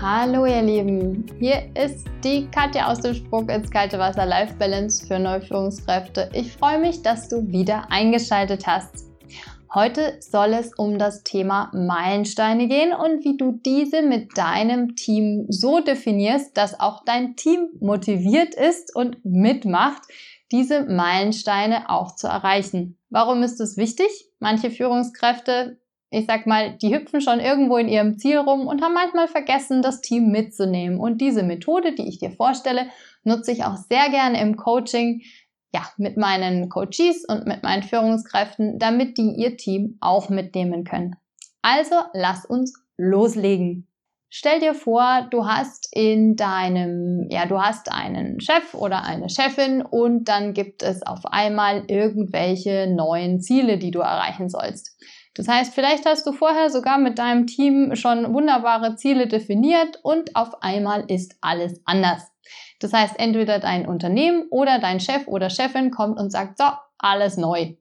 Hallo ihr Lieben, hier ist die Katja aus dem Sprung ins kalte Wasser Life Balance für Neuführungskräfte. Ich freue mich, dass du wieder eingeschaltet hast. Heute soll es um das Thema Meilensteine gehen und wie du diese mit deinem Team so definierst, dass auch dein Team motiviert ist und mitmacht, diese Meilensteine auch zu erreichen. Warum ist es wichtig? Manche Führungskräfte ich sag mal, die hüpfen schon irgendwo in ihrem Ziel rum und haben manchmal vergessen, das Team mitzunehmen. Und diese Methode, die ich dir vorstelle, nutze ich auch sehr gerne im Coaching, ja, mit meinen Coaches und mit meinen Führungskräften, damit die ihr Team auch mitnehmen können. Also lass uns loslegen. Stell dir vor, du hast in deinem, ja, du hast einen Chef oder eine Chefin und dann gibt es auf einmal irgendwelche neuen Ziele, die du erreichen sollst. Das heißt, vielleicht hast du vorher sogar mit deinem Team schon wunderbare Ziele definiert und auf einmal ist alles anders. Das heißt, entweder dein Unternehmen oder dein Chef oder Chefin kommt und sagt, so, alles neu.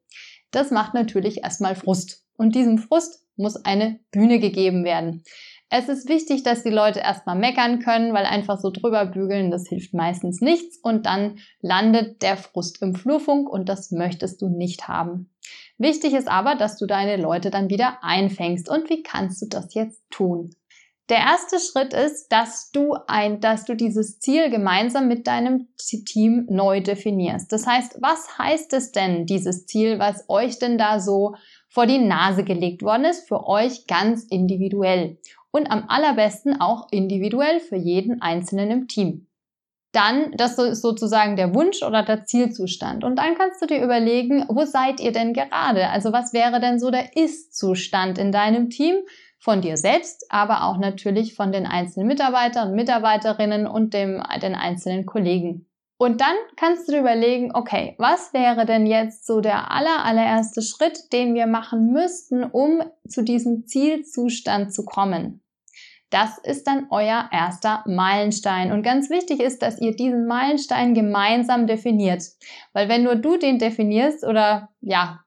Das macht natürlich erstmal Frust. Und diesem Frust muss eine Bühne gegeben werden. Es ist wichtig, dass die Leute erstmal meckern können, weil einfach so drüber bügeln, das hilft meistens nichts und dann landet der Frust im Flurfunk und das möchtest du nicht haben. Wichtig ist aber, dass du deine Leute dann wieder einfängst. Und wie kannst du das jetzt tun? Der erste Schritt ist, dass du ein, dass du dieses Ziel gemeinsam mit deinem Team neu definierst. Das heißt, was heißt es denn, dieses Ziel, was euch denn da so vor die Nase gelegt worden ist, für euch ganz individuell? und am allerbesten auch individuell für jeden Einzelnen im Team. Dann, das ist sozusagen der Wunsch oder der Zielzustand. Und dann kannst du dir überlegen, wo seid ihr denn gerade? Also was wäre denn so der Ist-Zustand in deinem Team? Von dir selbst, aber auch natürlich von den einzelnen Mitarbeitern und Mitarbeiterinnen und dem, den einzelnen Kollegen. Und dann kannst du dir überlegen, okay, was wäre denn jetzt so der aller, allererste Schritt, den wir machen müssten, um zu diesem Zielzustand zu kommen? Das ist dann euer erster Meilenstein. Und ganz wichtig ist, dass ihr diesen Meilenstein gemeinsam definiert. Weil wenn nur du den definierst oder ja,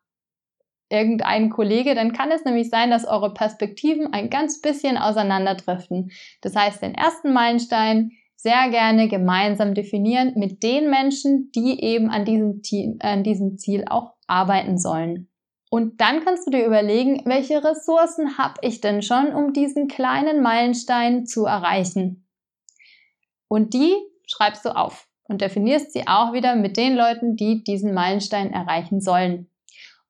irgendein Kollege, dann kann es nämlich sein, dass eure Perspektiven ein ganz bisschen auseinanderdriften. Das heißt, den ersten Meilenstein sehr gerne gemeinsam definieren mit den Menschen, die eben an diesem, an diesem Ziel auch arbeiten sollen. Und dann kannst du dir überlegen, welche Ressourcen habe ich denn schon, um diesen kleinen Meilenstein zu erreichen. Und die schreibst du auf und definierst sie auch wieder mit den Leuten, die diesen Meilenstein erreichen sollen.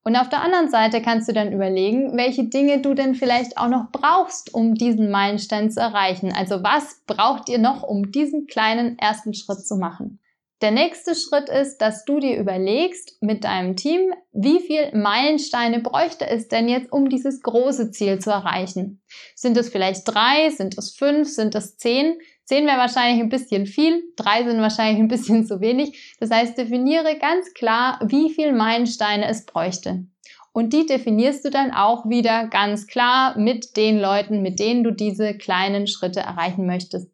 Und auf der anderen Seite kannst du dann überlegen, welche Dinge du denn vielleicht auch noch brauchst, um diesen Meilenstein zu erreichen. Also was braucht ihr noch, um diesen kleinen ersten Schritt zu machen? Der nächste Schritt ist, dass du dir überlegst mit deinem Team, wie viel Meilensteine bräuchte es denn jetzt, um dieses große Ziel zu erreichen? Sind es vielleicht drei? Sind es fünf? Sind es zehn? Zehn wäre wahrscheinlich ein bisschen viel, drei sind wahrscheinlich ein bisschen zu wenig. Das heißt, definiere ganz klar, wie viel Meilensteine es bräuchte. Und die definierst du dann auch wieder ganz klar mit den Leuten, mit denen du diese kleinen Schritte erreichen möchtest.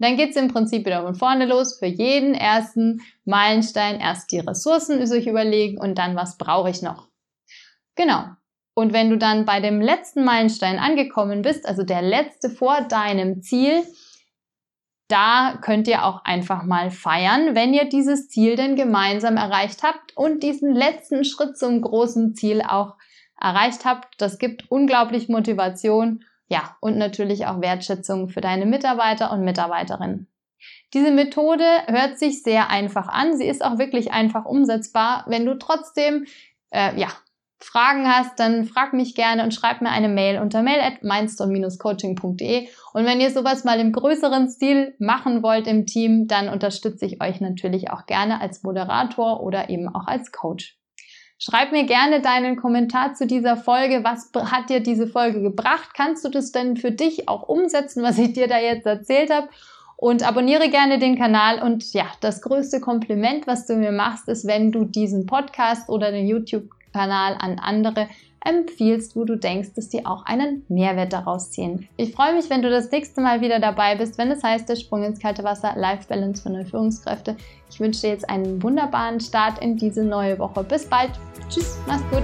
Und dann geht's im Prinzip wieder von vorne los. Für jeden ersten Meilenstein erst die Ressourcen sich überlegen und dann, was brauche ich noch. Genau. Und wenn du dann bei dem letzten Meilenstein angekommen bist, also der letzte vor deinem Ziel, da könnt ihr auch einfach mal feiern, wenn ihr dieses Ziel denn gemeinsam erreicht habt und diesen letzten Schritt zum großen Ziel auch erreicht habt. Das gibt unglaublich Motivation ja, und natürlich auch Wertschätzung für deine Mitarbeiter und Mitarbeiterinnen. Diese Methode hört sich sehr einfach an. Sie ist auch wirklich einfach umsetzbar. Wenn du trotzdem äh, ja, Fragen hast, dann frag mich gerne und schreib mir eine Mail unter mail at mindstone-coaching.de. Und wenn ihr sowas mal im größeren Stil machen wollt im Team, dann unterstütze ich euch natürlich auch gerne als Moderator oder eben auch als Coach. Schreib mir gerne deinen Kommentar zu dieser Folge. Was hat dir diese Folge gebracht? Kannst du das denn für dich auch umsetzen, was ich dir da jetzt erzählt habe? Und abonniere gerne den Kanal. Und ja, das größte Kompliment, was du mir machst, ist, wenn du diesen Podcast oder den YouTube-Kanal an andere empfiehlst, wo du denkst, dass die auch einen Mehrwert daraus ziehen. Ich freue mich, wenn du das nächste Mal wieder dabei bist, wenn es heißt, der Sprung ins kalte Wasser, Life Balance für neue Führungskräfte. Ich wünsche dir jetzt einen wunderbaren Start in diese neue Woche. Bis bald. Tschüss, mach's gut.